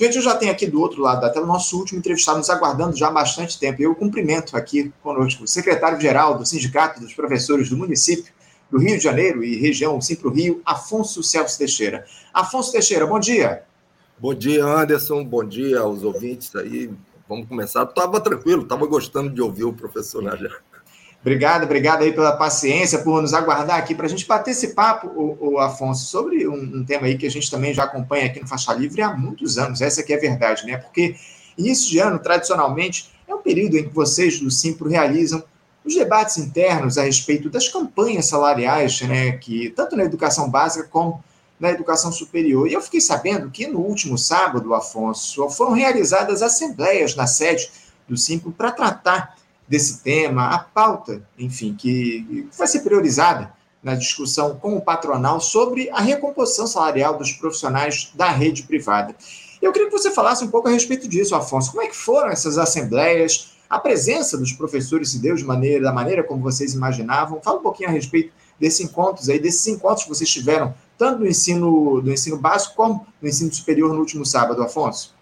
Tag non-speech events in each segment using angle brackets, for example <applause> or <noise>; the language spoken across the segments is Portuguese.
Gente, eu já tenho aqui do outro lado da tela o nosso último entrevistado nos aguardando já há bastante tempo. Eu cumprimento aqui conosco o secretário-geral do Sindicato dos Professores do município do Rio de Janeiro e região Simpro Rio, Afonso Celso Teixeira. Afonso Teixeira, bom dia. Bom dia, Anderson. Bom dia aos ouvintes aí. Vamos começar. Estava tranquilo, estava gostando de ouvir o professor Najar. Obrigado, obrigado aí pela paciência, por nos aguardar aqui para a gente bater esse papo, o, o Afonso, sobre um, um, tema aí que a gente também já acompanha aqui no Faixa Livre há muitos anos, essa aqui é a verdade, né? Porque início de ano, tradicionalmente, é um período em que vocês do Simpro realizam os debates internos a respeito das campanhas salariais, né, que tanto na educação básica como na educação superior. E eu fiquei sabendo que no último sábado, Afonso, foram realizadas assembleias na sede do Simpro para tratar desse tema, a pauta, enfim, que vai ser priorizada na discussão com o patronal sobre a recomposição salarial dos profissionais da rede privada. Eu queria que você falasse um pouco a respeito disso, Afonso. Como é que foram essas assembleias? A presença dos professores se deu de maneira, da maneira como vocês imaginavam? Fala um pouquinho a respeito desses encontros aí, desses encontros que vocês tiveram, tanto no ensino, no ensino básico como no ensino superior no último sábado, Afonso.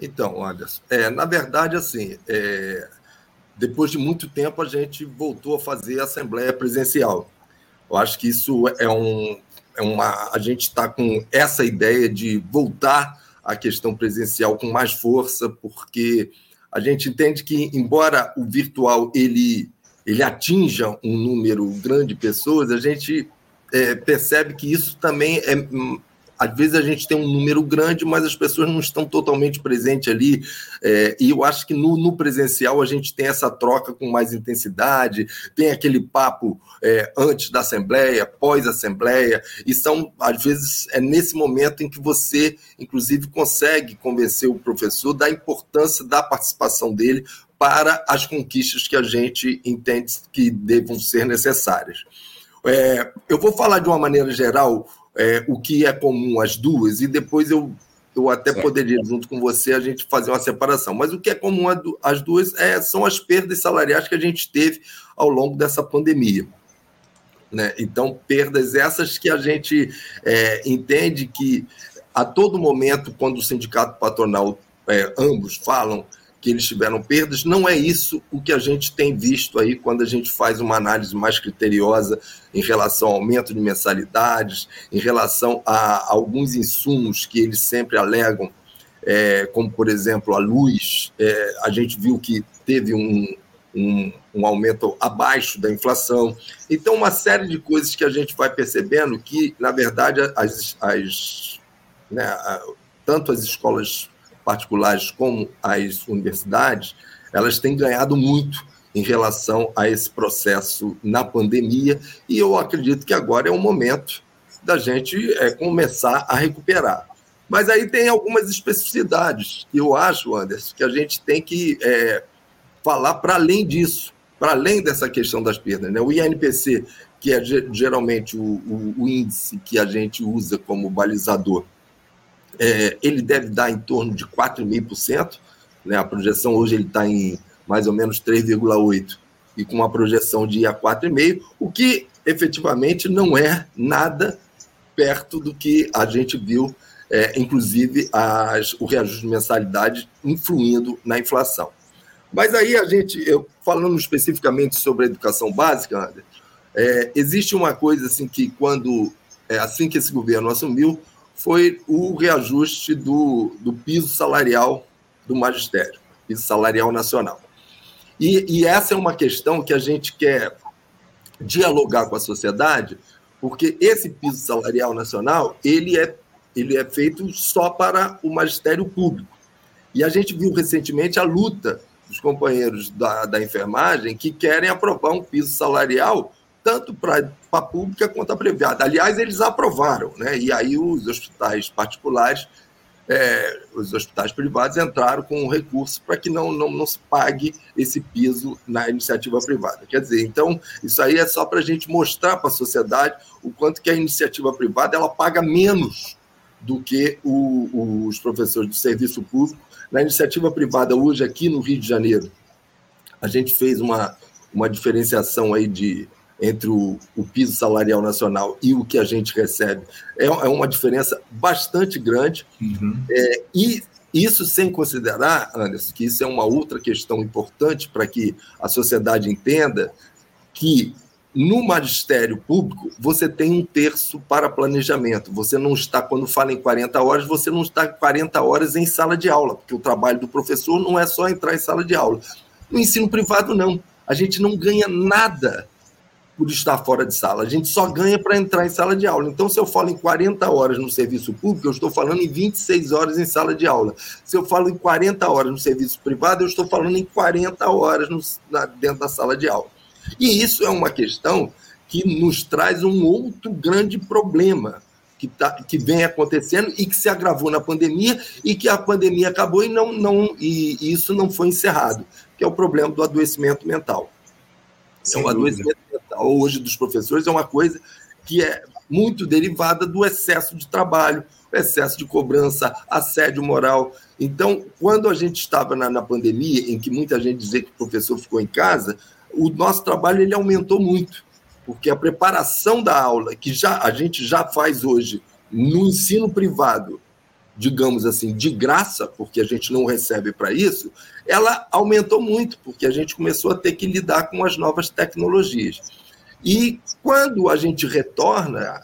Então, Anderson, é, na verdade, assim, é, depois de muito tempo, a gente voltou a fazer assembleia presencial. Eu acho que isso é, um, é uma. A gente está com essa ideia de voltar à questão presencial com mais força, porque a gente entende que, embora o virtual ele, ele atinja um número grande de pessoas, a gente é, percebe que isso também é às vezes a gente tem um número grande, mas as pessoas não estão totalmente presentes ali. É, e eu acho que no, no, presencial a gente tem essa troca com mais intensidade, tem aquele papo é, antes da assembleia, pós-assembleia, e são, às vezes, é nesse momento em que você, inclusive, consegue convencer o professor da importância da participação dele para as conquistas que a gente entende que devam ser necessárias. É, eu vou falar de uma maneira geral é, o que é comum às duas, e depois eu, eu até certo. poderia, junto com você, a gente fazer uma separação. Mas o que é comum às duas é, são as perdas salariais que a gente teve ao longo dessa pandemia. Né? Então, perdas essas que a gente é, entende que a todo momento, quando o sindicato patronal, é, ambos falam que eles tiveram perdas. Não é isso o que a gente tem visto aí quando a gente faz uma análise mais criteriosa em relação ao aumento de mensalidades, em relação a alguns insumos que eles sempre alegam, é, como, por exemplo, a luz. É, a gente viu que teve um, um, um, aumento abaixo da inflação. Então, uma série de coisas que a gente vai percebendo que, na verdade, as, as né, tanto as escolas particulares como as universidades, elas têm ganhado muito em relação a esse processo na pandemia, e eu acredito que agora é o momento da gente é, começar a recuperar. Mas aí tem algumas especificidades que eu acho, Anderson, que a gente tem que é, falar para além disso, para além dessa questão das perdas. Né? O INPC, que é geralmente o, o, o índice que a gente usa como balizador, é, ele deve dar em torno de 4,5%, né? a projeção hoje ele está em mais ou menos 3,8%, e com uma projeção de ir a 4,5%, o que efetivamente não é nada perto do que a gente viu, é, inclusive as, o reajuste de mensalidade influindo na inflação. Mas aí a gente, eu, falando especificamente sobre a educação básica, André, é, existe uma coisa assim que quando, é, assim que esse governo assumiu, foi o reajuste do, do piso salarial do magistério, piso salarial nacional. E, e essa é uma questão que a gente quer dialogar com a sociedade, porque esse piso salarial nacional ele é, ele é feito só para o magistério público. E a gente viu recentemente a luta dos companheiros da, da enfermagem que querem aprovar um piso salarial tanto para a pública quanto a privada. Aliás, eles aprovaram, né? e aí os hospitais particulares, é, os hospitais privados entraram com um recurso para que não, não, não se pague esse piso na iniciativa privada. Quer dizer, então, isso aí é só para a gente mostrar para a sociedade o quanto que a iniciativa privada ela paga menos do que o, os professores do serviço público. Na iniciativa privada, hoje, aqui no Rio de Janeiro, a gente fez uma, uma diferenciação aí de entre o, o, piso salarial nacional e o que a gente recebe é, é uma diferença bastante grande. Uhum. É, e, Isso sem considerar, Anderson, que isso é uma outra questão importante para que a sociedade entenda que no magistério público, você tem um terço para planejamento. Você não está, quando fala em 40 horas, você não está 40 horas em sala de aula, porque o trabalho do professor não é só entrar em sala de aula. No ensino privado, não. A gente não ganha nada por estar fora de sala. A gente só ganha para entrar em sala de aula. Então, se eu falo em 40 horas no serviço público, eu estou falando em 26 horas em sala de aula. Se eu falo em 40 horas no serviço privado, eu estou falando em 40 horas no, na, dentro da sala de aula. E isso é uma questão que nos traz um outro grande problema que, tá, que vem acontecendo e que se agravou na pandemia e que a pandemia acabou e, não, não, e, e isso não foi encerrado, que é o problema do adoecimento mental. Sem então, o adoecimento mental hoje dos professores é uma coisa que é muito derivada do excesso de trabalho, excesso de cobrança, assédio moral. Então, quando a gente estava na, na pandemia, em que muita gente dizia que o professor ficou em casa, o nosso trabalho ele aumentou muito, porque a preparação da aula, que já a gente já faz hoje no ensino privado, digamos assim, de graça, porque a gente não recebe para isso, ela aumentou muito, porque a gente começou a ter que lidar com as novas tecnologias. E quando a gente retorna,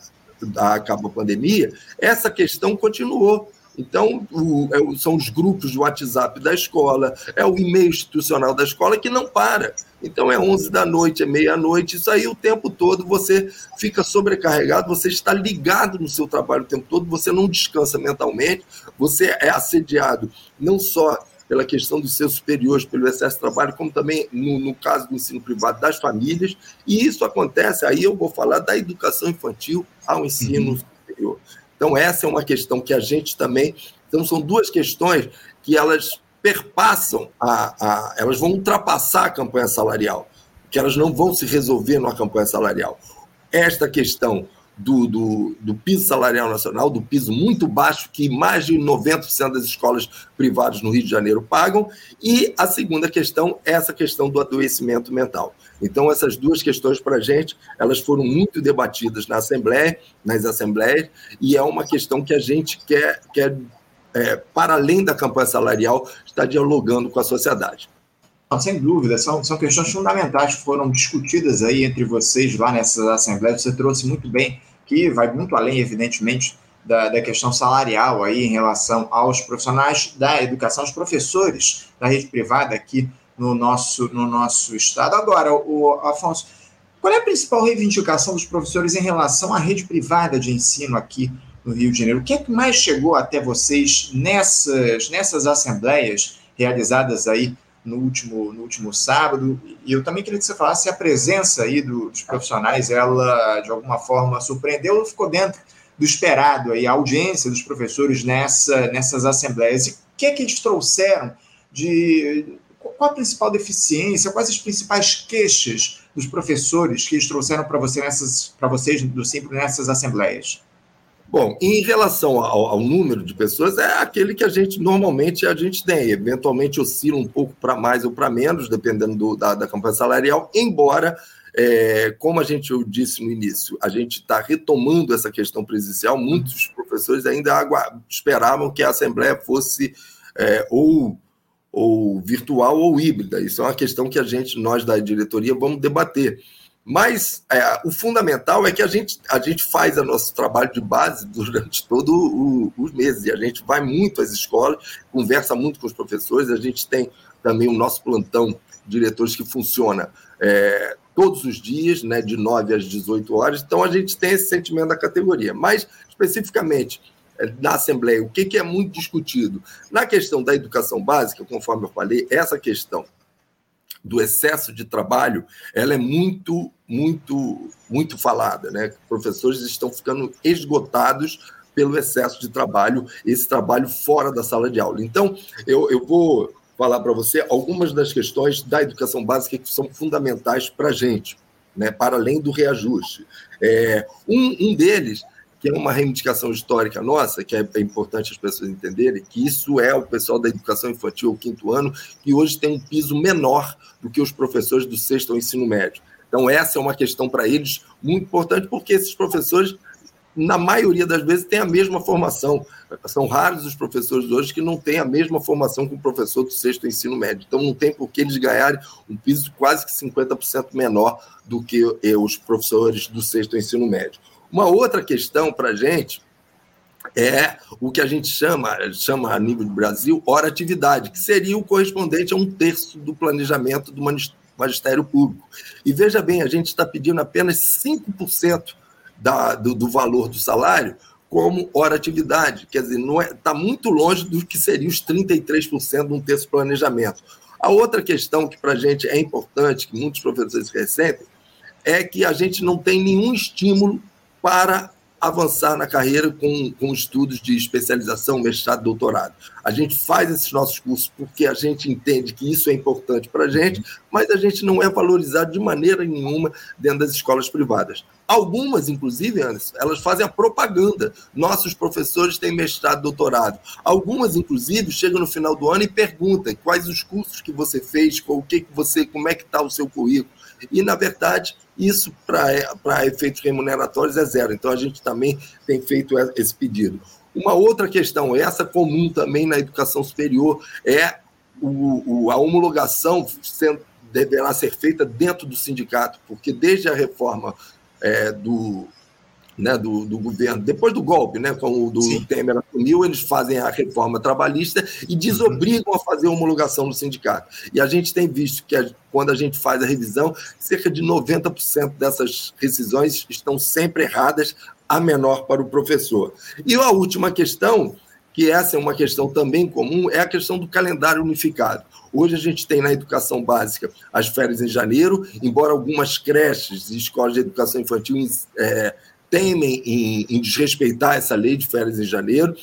acaba a pandemia, essa questão continuou. Então, o, é, são os grupos de WhatsApp da escola, é o e-mail institucional da escola que não para. Então, é 11 da noite, é meia-noite, isso aí o tempo todo você fica sobrecarregado, você está ligado no seu trabalho o tempo todo, você não descansa mentalmente, você é assediado não só pela questão dos seus superiores, pelo excesso de trabalho, como também, no, no caso do ensino privado, das famílias. E isso acontece, aí eu vou falar da educação infantil ao ensino uhum. superior. Então, essa é uma questão que a gente também. Então, são duas questões que elas perpassam, a, a, elas vão ultrapassar a campanha salarial, que elas não vão se resolver numa campanha salarial. Esta questão do, do, do, piso salarial nacional, do piso muito baixo, que mais de 90% das escolas privadas no Rio de Janeiro pagam, e a segunda questão é essa questão do adoecimento mental. Então, essas duas questões para a gente, elas foram muito debatidas na Assembleia, nas Assembleias, e é uma questão que a gente quer, quer é, para além da campanha salarial, estar dialogando com a sociedade. Não, sem dúvida, são, são questões fundamentais que foram discutidas aí entre vocês lá nessas assembleias. Você trouxe muito bem que vai muito além, evidentemente, da, da, questão salarial aí em relação aos profissionais da educação, os professores da rede privada aqui no nosso, no nosso estado. Agora, o Afonso, qual é a principal reivindicação dos professores em relação à rede privada de ensino aqui no Rio de Janeiro? O que é que mais chegou até vocês nessas, nessas assembleias realizadas aí no último, no último sábado. E eu também queria que você falasse se a presença aí do, dos profissionais, ela de alguma forma surpreendeu ou ficou dentro do esperado aí, a audiência dos professores nessa, nessas assembleias. E o que é que eles trouxeram de. Qual a principal deficiência? Quais as principais queixas dos professores que eles trouxeram para você nessas, vocês do Simples nessas assembleias? Bom, em relação ao, ao, número de pessoas, é aquele que a gente normalmente a gente tem. Eventualmente oscila um pouco para mais ou para menos, dependendo do, da, da campanha salarial, embora, é, como a gente eu disse no início, a gente está retomando essa questão presencial, muitos professores ainda esperavam que a Assembleia fosse é, ou, ou virtual ou híbrida. Isso é uma questão que a gente, nós da diretoria, vamos debater. Mas é, o fundamental é que a gente, a gente faz o nosso trabalho de base <laughs> durante todos os meses. E a gente vai muito às escolas, conversa muito com os professores. A gente tem também o nosso plantão diretores que funciona é, todos os dias, né, de 9 às 18 horas. Então a gente tem esse sentimento da categoria. Mas, especificamente, é, na Assembleia, o que, que é muito discutido? Na questão da educação básica, conforme eu falei, essa questão do excesso de trabalho, ela é muito, muito, muito falada, né? Professores estão ficando esgotados pelo excesso de trabalho, esse trabalho fora da sala de aula. Então, eu, eu vou falar para você algumas das questões da educação básica que são fundamentais para a gente, né? para além do reajuste. É, um, um deles que é uma reivindicação histórica nossa, que é, é importante as pessoas entenderem, que isso é o pessoal da educação infantil, o quinto ano, que hoje tem um piso menor do que os professores do sexto ao ensino médio. Então, essa é uma questão para eles muito importante, porque esses professores na maioria das vezes, têm a mesma formação. São raros os professores hoje que não têm a mesma formação que o professor do sexto ensino médio. Então, não tem por que eles ganharem um piso quase que 50% menor do que os professores do sexto ensino médio. Uma outra questão para a gente é o que a gente chama, chama a nível do Brasil, hora atividade, que seria o correspondente a um terço do planejamento do magistério público. E veja bem, a gente está pedindo apenas 5% da, do, do valor do salário como hora atividade. Quer dizer, está é, tá muito longe do que seria os 33% de um terço planejamento. A outra questão que para a gente é importante, que muitos professores ressentem, é que a gente não tem nenhum estímulo para avançar na carreira com, com estudos de especialização, mestrado, doutorado. A gente faz esses nossos cursos porque a gente entende que isso é importante para a gente, mas a gente não é valorizado de maneira nenhuma dentro das escolas privadas. Algumas, inclusive, Anderson, elas fazem a propaganda. Nossos professores têm mestrado, doutorado. Algumas, inclusive, chegam no final do ano e perguntam quais os cursos que você fez, o que, que você, como é que está o seu currículo. E, na verdade, isso para efeitos remuneratórios é zero. Então, a gente também tem feito esse pedido. Uma outra questão, essa comum também na educação superior, é o, o, a homologação sendo, deverá ser feita dentro do sindicato, porque desde a reforma é, do, né, do, do, governo, depois do golpe, né, como o do Sim. Temer assumiu, eles fazem a reforma trabalhista e desobrigam uhum. a fazer a homologação no sindicato. E a gente tem visto que a, quando a gente faz a revisão, cerca de 90% dessas rescisões estão sempre erradas, a menor para o professor. E a última questão, que essa é uma questão também comum, é a questão do calendário unificado. Hoje a gente tem na educação básica as férias em janeiro, embora algumas creches e escolas de educação infantil é, temem em, em desrespeitar essa lei de férias em janeiro,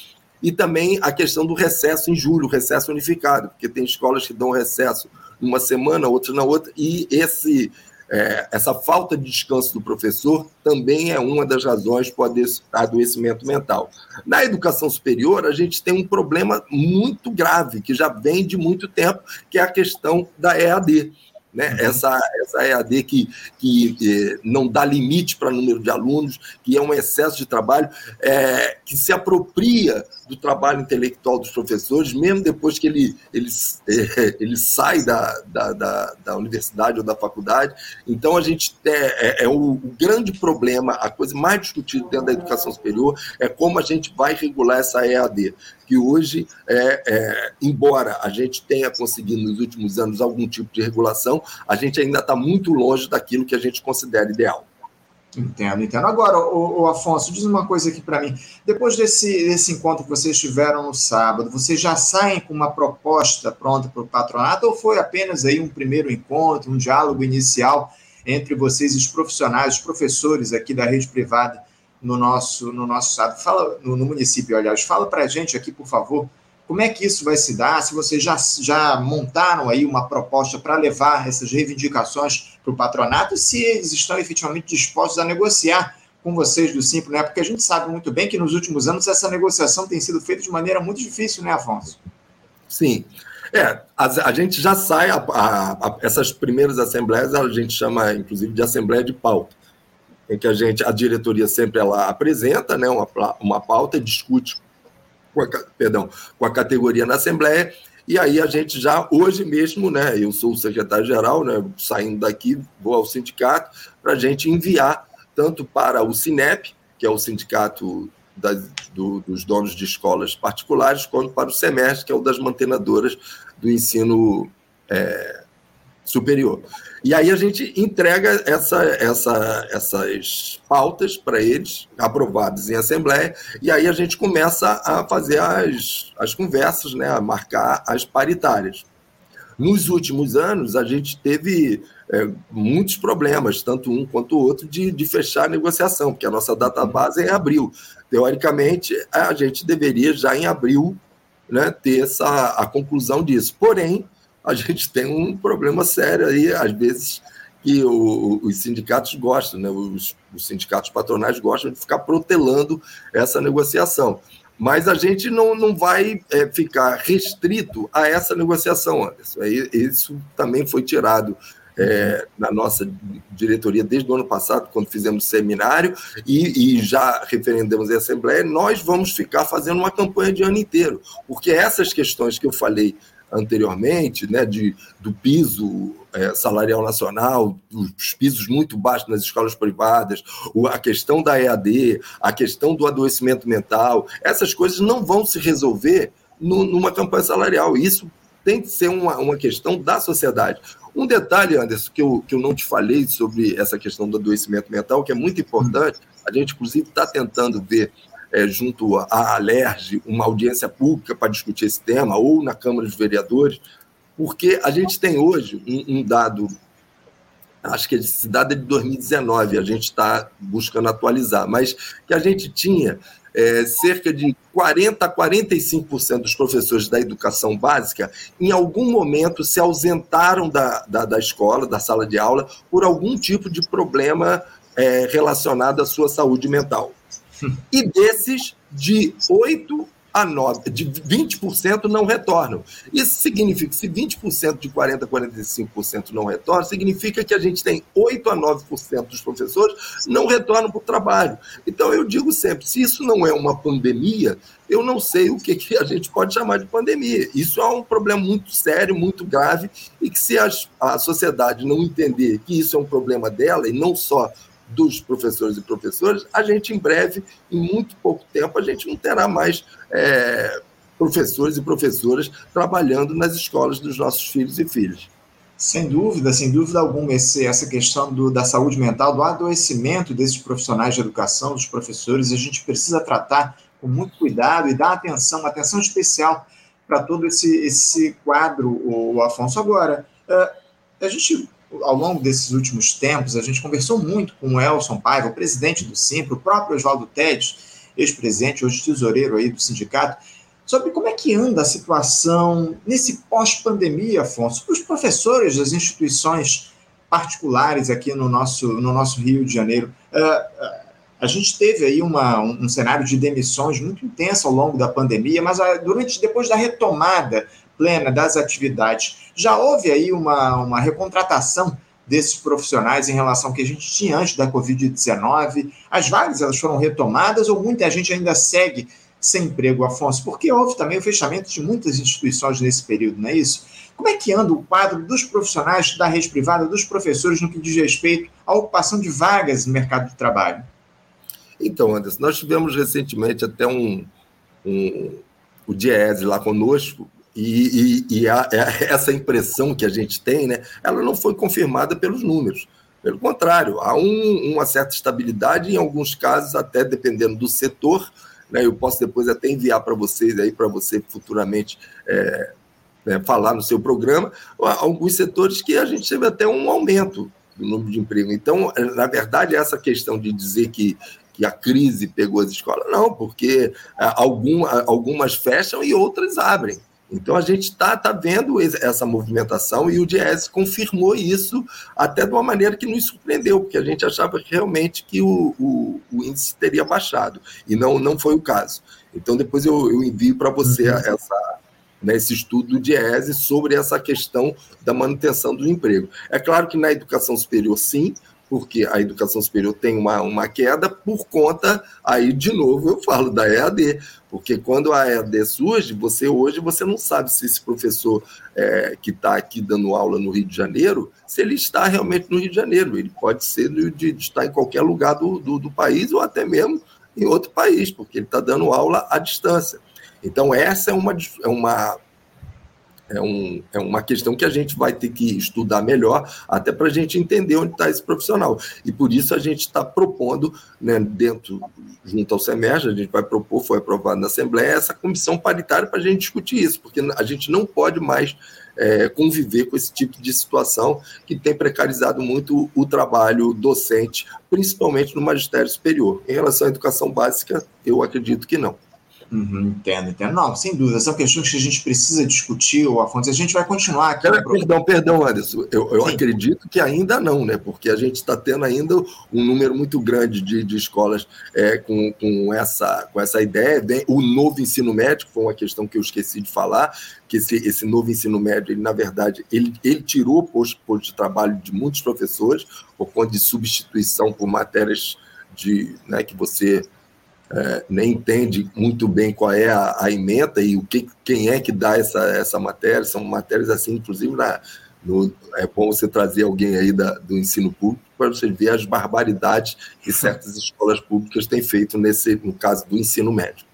e também a questão do recesso em julho, recesso unificado, porque tem escolas que dão recesso numa semana, outras na outra, e esse, é, essa falta de descanso do professor também é uma das razões para o adoecimento mental. Na educação superior, a gente tem um problema muito grave, que já vem de muito tempo, que é a questão da EAD né? Uhum. Essa, essa EAD que, que não dá limite para número de alunos, que é um excesso de trabalho, é, que se apropria do trabalho intelectual dos professores, mesmo depois que ele, ele, é, ele sai da, da, da, da, universidade ou da faculdade. Então, a gente é, é, é o, o, grande problema, a coisa mais discutida dentro da educação superior é como a gente vai regular essa EAD, que hoje, é, é, embora a gente tenha conseguido nos últimos anos algum tipo de regulação, a gente ainda está muito longe daquilo que a gente considera ideal. Entendo, entendo. Agora, o, Afonso, diz uma coisa aqui para mim. Depois desse, desse encontro que vocês tiveram no sábado, vocês já saem com uma proposta pronta para o patronato ou foi apenas aí um primeiro encontro, um diálogo inicial entre vocês os profissionais, os professores aqui da rede privada no nosso, no nosso estado? Fala, no, no município, aliás, fala para a gente aqui, por favor, como é que isso vai se dar? Se vocês já, já montaram aí uma proposta para levar essas reivindicações para o patronato, se eles estão efetivamente dispostos a negociar com vocês do Simples, né? Porque a gente sabe muito bem que nos últimos anos essa negociação tem sido feita de maneira muito difícil, né, Afonso? Sim. É, a, a gente já sai, a, a, essas primeiras assembleias, a gente chama, inclusive, de assembleia de pauta, em que a gente, a diretoria sempre ela apresenta né, uma, uma pauta e discute com a, perdão, com a categoria na Assembleia, e aí a gente já, hoje mesmo, né, eu sou o secretário-geral, né, saindo daqui, vou ao sindicato, para a gente enviar tanto para o SINEP, que é o sindicato das, do, dos donos de escolas particulares, quanto para o SEMEStre, que é o das mantenadoras do ensino é, superior. E aí a gente entrega essa, essa, essas pautas para eles, aprovadas em assembleia, e aí a gente começa a fazer as, as conversas, né, a marcar as paritárias. Nos últimos anos, a gente teve é, muitos problemas, tanto um quanto o outro, de, de fechar a negociação, porque a nossa data base é em abril. Teoricamente, a gente deveria já em abril né, ter essa, a conclusão disso. Porém, a gente tem um problema sério aí, às vezes, que o, os sindicatos gostam, né? Os, os, sindicatos patronais gostam de ficar protelando essa negociação. Mas a gente não, não vai é, ficar restrito a essa negociação, Anderson. Isso também foi tirado é, na nossa diretoria desde o ano passado, quando fizemos seminário, e, e, já referendamos a Assembleia, nós vamos ficar fazendo uma campanha de ano inteiro, porque essas questões que eu falei anteriormente, né, de, do piso é, salarial nacional, os pisos muito baixos nas escolas privadas, a questão da EAD, a questão do adoecimento mental, essas coisas não vão se resolver no, numa campanha salarial. Isso tem que ser uma, uma questão da sociedade. Um detalhe, Anderson, que eu, que eu não te falei sobre essa questão do adoecimento mental, que é muito importante, a gente, inclusive, está tentando ver, é, junto à Alerj, uma audiência pública para discutir esse tema, ou na Câmara dos Vereadores, porque a gente tem hoje um, um dado, acho que esse dado é de 2019, a gente está buscando atualizar, mas que a gente tinha é, cerca de 40% a 45% dos professores da educação básica, em algum momento, se ausentaram da, da, da escola, da sala de aula, por algum tipo de problema é, relacionado à sua saúde mental. E desses, de 8 a 9, de 20% não retornam. Isso significa que se 20% de 40% a 45% não retornam, significa que a gente tem 8 a 9% dos professores não retornam para o trabalho. Então, eu digo sempre, se isso não é uma pandemia, eu não sei o que, que a gente pode chamar de pandemia. Isso é um problema muito sério, muito grave, e que se a, a sociedade não entender que isso é um problema dela, e não só dos professores e professoras, a gente em breve, em muito pouco tempo, a gente não terá mais é, professores e professoras trabalhando nas escolas dos nossos filhos e filhas. Sem dúvida, sem dúvida alguma, esse, essa questão do, da saúde mental, do adoecimento desses profissionais de educação, dos professores, a gente precisa tratar com muito cuidado e dar atenção, atenção especial para todo esse, esse quadro, o Afonso. Agora, uh, a gente ao longo desses últimos tempos, a gente conversou muito com o Elson Paiva, o presidente do Simpro, o próprio Oswaldo Tedes, ex-presidente, hoje tesoureiro aí do sindicato, sobre como é que anda a situação nesse pós-pandemia, Afonso, para os professores das instituições particulares aqui no nosso, no nosso Rio de Janeiro. Uh, a gente teve aí uma, um, um, cenário de demissões muito intenso ao longo da pandemia, mas a, durante depois da retomada plena das atividades. Já houve aí uma, uma recontratação desses profissionais em relação ao que a gente tinha antes da Covid-19? As vagas elas foram retomadas ou muita gente ainda segue sem emprego, Afonso? Porque houve também o fechamento de muitas instituições nesse período, não é isso? Como é que anda o quadro dos profissionais da rede privada, dos professores, no que diz respeito à ocupação de vagas no mercado de trabalho? Então, Anderson, nós tivemos recentemente até um, um o Diese lá conosco, e, e, e a, <laughs> essa impressão que a gente tem, né, ela não foi confirmada pelos números. Pelo contrário, há um, uma certa estabilidade, em alguns casos, até dependendo do setor. Né, eu posso depois até enviar para vocês aí, para você futuramente é, né, falar no seu programa, alguns setores que a gente teve até um aumento do número de emprego. Então, na verdade, essa questão de dizer que, que a crise pegou as escolas, não, porque é, algum, algumas fecham e outras abrem. Então a gente está tá vendo essa movimentação e o Diese confirmou isso até de uma maneira que nos surpreendeu, porque a gente achava realmente que o, o, o índice teria baixado e não, não foi o caso. Então depois eu, eu envio para você uhum. essa, né, esse estudo do Diese sobre essa questão da manutenção do emprego. É claro que na educação superior, sim, porque a educação superior tem uma, uma queda por conta, aí de novo eu falo da EAD, porque quando a EAD surge, você hoje você não sabe se esse professor é, que está aqui dando aula no Rio de Janeiro, se ele está realmente no Rio de Janeiro, ele pode ser de, de estar em qualquer lugar do, do, do país ou até mesmo em outro país, porque ele está dando aula à distância. Então, essa é uma, é uma é, um, é uma questão que a gente vai ter que estudar melhor, até para a gente entender onde está esse profissional. E por isso a gente está propondo, né, dentro, junto ao SEMERG, a gente vai propor, foi aprovado na Assembleia, essa comissão paritária para a gente discutir isso, porque a gente não pode mais é, conviver com esse tipo de situação que tem precarizado muito o trabalho docente, principalmente no magistério superior. Em relação à educação básica, eu acredito que não. Uhum, entendo, entendo. Não, sem dúvida, são questões que a gente precisa discutir, o Afonso. A gente vai continuar aqui. Pera, perdão, perdão, Anderson. Eu, eu acredito que ainda não, né? Porque a gente está tendo ainda um número muito grande de, de escolas é, com, com, essa, com essa ideia. O novo ensino médio, foi uma questão que eu esqueci de falar, que esse, esse novo ensino médio, ele, na verdade, ele, ele tirou o posto, posto de trabalho de muitos professores por conta de substituição por matérias de, né, que você é, nem entende muito bem qual é a, a emenda e o que, quem é que dá essa, essa matéria. São matérias assim, inclusive, na, no, é bom você trazer alguém aí da, do ensino público para você ver as barbaridades que certas escolas públicas têm feito nesse, no caso do ensino médio.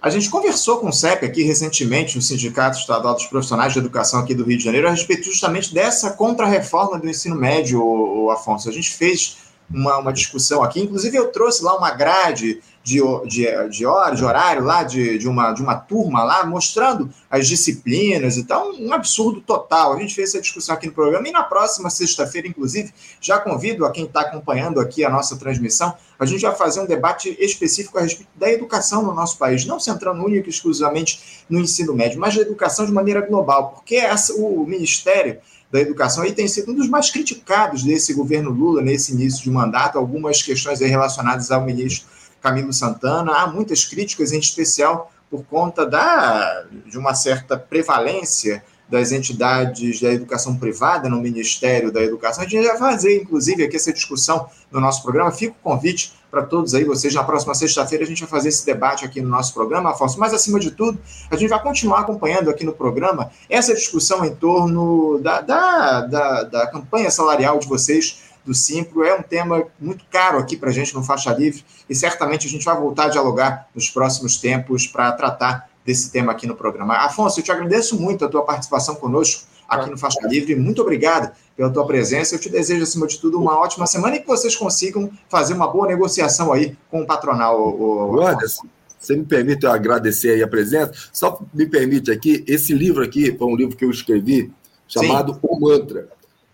A gente conversou com o CEP aqui recentemente, o Sindicato Estadual dos Profissionais de Educação aqui do Rio de Janeiro, a respeito justamente dessa contra-reforma do ensino médio, o, Afonso. A gente fez uma, uma discussão aqui, inclusive eu trouxe lá uma grade de, de, de hora, de horário lá, de, de, uma, de uma turma lá, mostrando as disciplinas e tal, um absurdo total. A gente fez essa discussão aqui no programa. E na próxima sexta-feira, inclusive, já convido a quem está acompanhando aqui a nossa transmissão, a gente vai fazer um debate específico a respeito da educação no nosso país, não centrando única e exclusivamente no ensino médio, mas da educação de maneira global, porque essa, o Ministério da Educação aí tem sido um dos mais criticados desse governo Lula nesse início de mandato, algumas questões relacionadas ao ministro Camilo Santana. Há muitas críticas, em especial por conta da, de uma certa prevalência das entidades da educação privada no Ministério da Educação. A gente vai fazer, inclusive, aqui essa discussão no nosso programa. Fica o convite para todos aí, vocês, na próxima sexta-feira, a gente vai fazer esse debate aqui no nosso programa, Afonso. Mas, acima de tudo, a gente vai continuar acompanhando aqui no programa essa discussão em torno da, da, da, da campanha salarial de vocês do Simpro. É um tema muito caro aqui para a gente no Faixa Livre e certamente a gente vai voltar a dialogar nos próximos tempos para tratar desse tema aqui no programa. Afonso, eu te agradeço muito a tua participação conosco aqui no Faixa Livre. Muito obrigado pela tua presença. Eu te desejo, acima de tudo, uma ótima semana e que vocês consigam fazer uma boa negociação aí com o patronal. O, o Anderson, você me permite eu agradecer aí a presença? Só me permite aqui, esse livro aqui foi um livro que eu escrevi chamado Sim. O Mantra.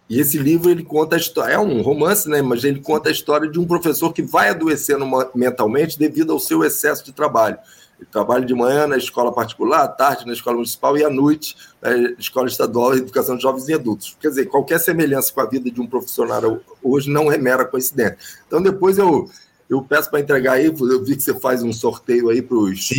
E esse livro ele conta a história, é um romance, né? Mas ele conta a história de um professor que vai adoecendo mentalmente devido ao seu excesso de trabalho. Ele trabalha de manhã na escola particular, à tarde na escola municipal e à noite na escola estadual de educação de jovens e adultos. Quer dizer, qualquer semelhança com a vida de um profissional hoje não é mera coincidência. Então depois eu eu peço para entregar aí, eu vi que você faz um sorteio aí para os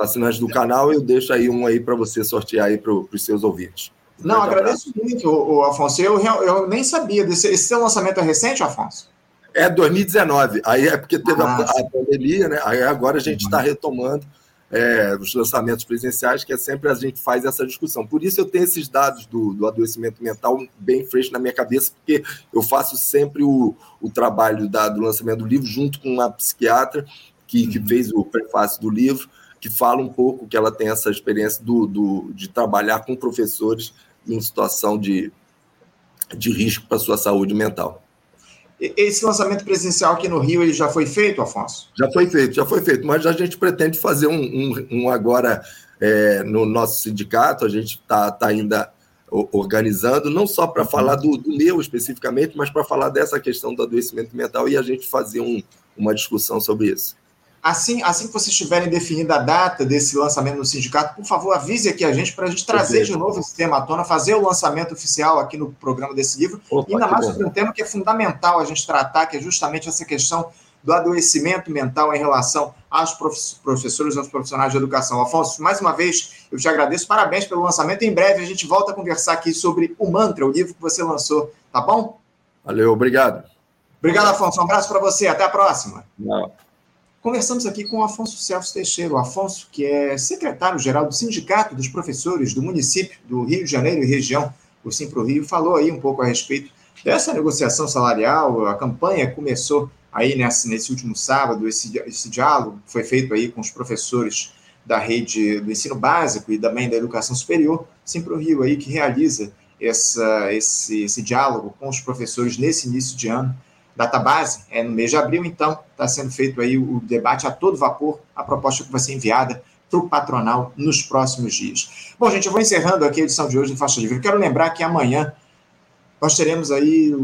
assinantes do canal, eu deixo aí um aí para você sortear aí para os seus ouvintes. Não, agradeço muito, o, Afonso. Eu, eu nem sabia desse. Esse seu lançamento é recente, Afonso? É 2019. Aí é porque teve ah, a, a, pandemia, né? Aí agora a gente está uhum. retomando é, os lançamentos presenciais, que é sempre a gente faz essa discussão. Por isso eu tenho esses dados do, do adoecimento mental bem fresco na minha cabeça, porque eu faço sempre o, o trabalho da, do lançamento do livro junto com uma psiquiatra que, que uhum. fez o prefácio do livro que fala um pouco que ela tem essa experiência do, do de trabalhar com professores em situação de, de risco para a sua saúde mental. Esse lançamento presencial aqui no Rio ele já foi feito, Afonso? Já foi feito, já foi feito, mas a gente pretende fazer um, um, um agora é, no nosso sindicato, a gente está tá ainda organizando, não só para falar do, do, meu especificamente, mas para falar dessa questão do adoecimento mental e a gente fazer um, uma discussão sobre isso. Assim, assim que vocês tiverem definida a data desse lançamento no sindicato, por favor, avise aqui a gente para a gente trazer Perfeito. de novo esse tema à tona, fazer o lançamento oficial aqui no programa desse livro, Opa, ainda mais sobre um tema que é fundamental a gente tratar, que é justamente essa questão do adoecimento mental em relação aos professores e aos profissionais de educação. Afonso, mais uma vez, eu te agradeço, parabéns pelo lançamento. Em breve a gente volta a conversar aqui sobre o Mantra, o livro que você lançou, tá bom? Valeu, obrigado. Obrigado, Afonso. Um abraço para você, até a próxima. Não. Conversamos aqui com o Afonso Celso Teixeira, o Afonso, que é secretário-geral do Sindicato dos Professores do município do Rio de Janeiro e região, o Simpro Rio, falou aí um pouco a respeito dessa negociação salarial. A campanha começou aí nesse, nesse último sábado, esse, esse diálogo foi feito aí com os professores da rede do ensino básico e também da educação superior, Simpro Rio aí que realiza essa, esse, esse diálogo com os professores nesse início de ano database é no mês de abril, então está sendo feito aí o debate a todo vapor, a proposta que vai ser enviada para o patronal nos próximos dias. Bom, gente, eu vou encerrando aqui a edição de hoje do Faixa Livre. Quero lembrar que amanhã nós teremos aí,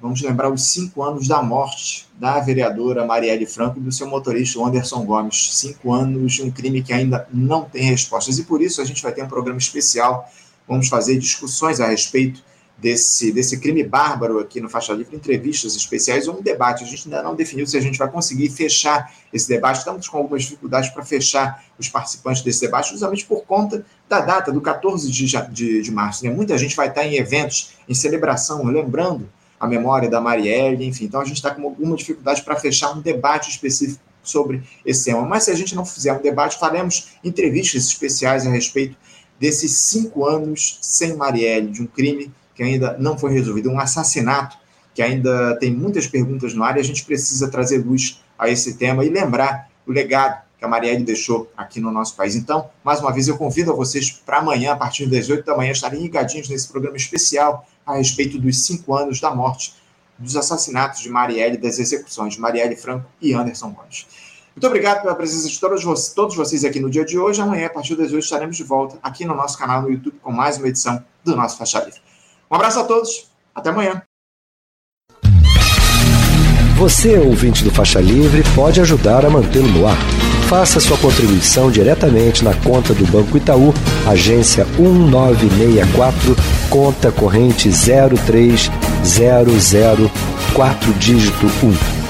vamos lembrar, os cinco anos da morte da vereadora Marielle Franco e do seu motorista Anderson Gomes. Cinco anos de um crime que ainda não tem respostas. E por isso a gente vai ter um programa especial. Vamos fazer discussões a respeito desse, desse crime bárbaro aqui no Faixa Livre, entrevistas especiais ou um debate. A gente ainda não definiu se a gente vai conseguir fechar esse debate. Estamos com algumas dificuldades para fechar os participantes desse debate, justamente por conta da data, do 14 de, de, de março. Né? Muita gente vai estar em eventos, em celebração, lembrando a memória da Marielle, enfim. Então a gente está com alguma dificuldade para fechar um debate específico sobre esse tema. Mas se a gente não fizer um debate, faremos entrevistas especiais a respeito desses cinco anos sem Marielle, de um crime que ainda não foi resolvido, um assassinato que ainda tem muitas perguntas no ar e a gente precisa trazer luz a esse tema e lembrar o legado que a Marielle deixou aqui no nosso país. Então, mais uma vez, eu convido a vocês para amanhã, a partir das 8 da manhã, estarem ligadinhos nesse programa especial a respeito dos cinco anos da morte, dos assassinatos de Marielle, das execuções de Marielle Franco e Anderson Gomes. Muito obrigado pela presença de todos, todos vocês aqui no dia de hoje. Amanhã, a partir das 8, estaremos de volta aqui no nosso canal no YouTube com mais uma edição do nosso Faixa Livre. Um abraço a todos, até amanhã. Você, ouvinte do Faixa Livre, pode ajudar a mantê-lo no ar. Faça sua contribuição diretamente na conta do Banco Itaú, agência 1964, conta corrente 03004 dígito 1.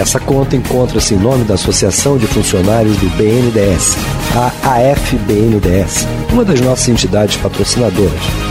Essa conta encontra-se em nome da Associação de Funcionários do BNDES, a AFBNDES, uma das nossas entidades patrocinadoras,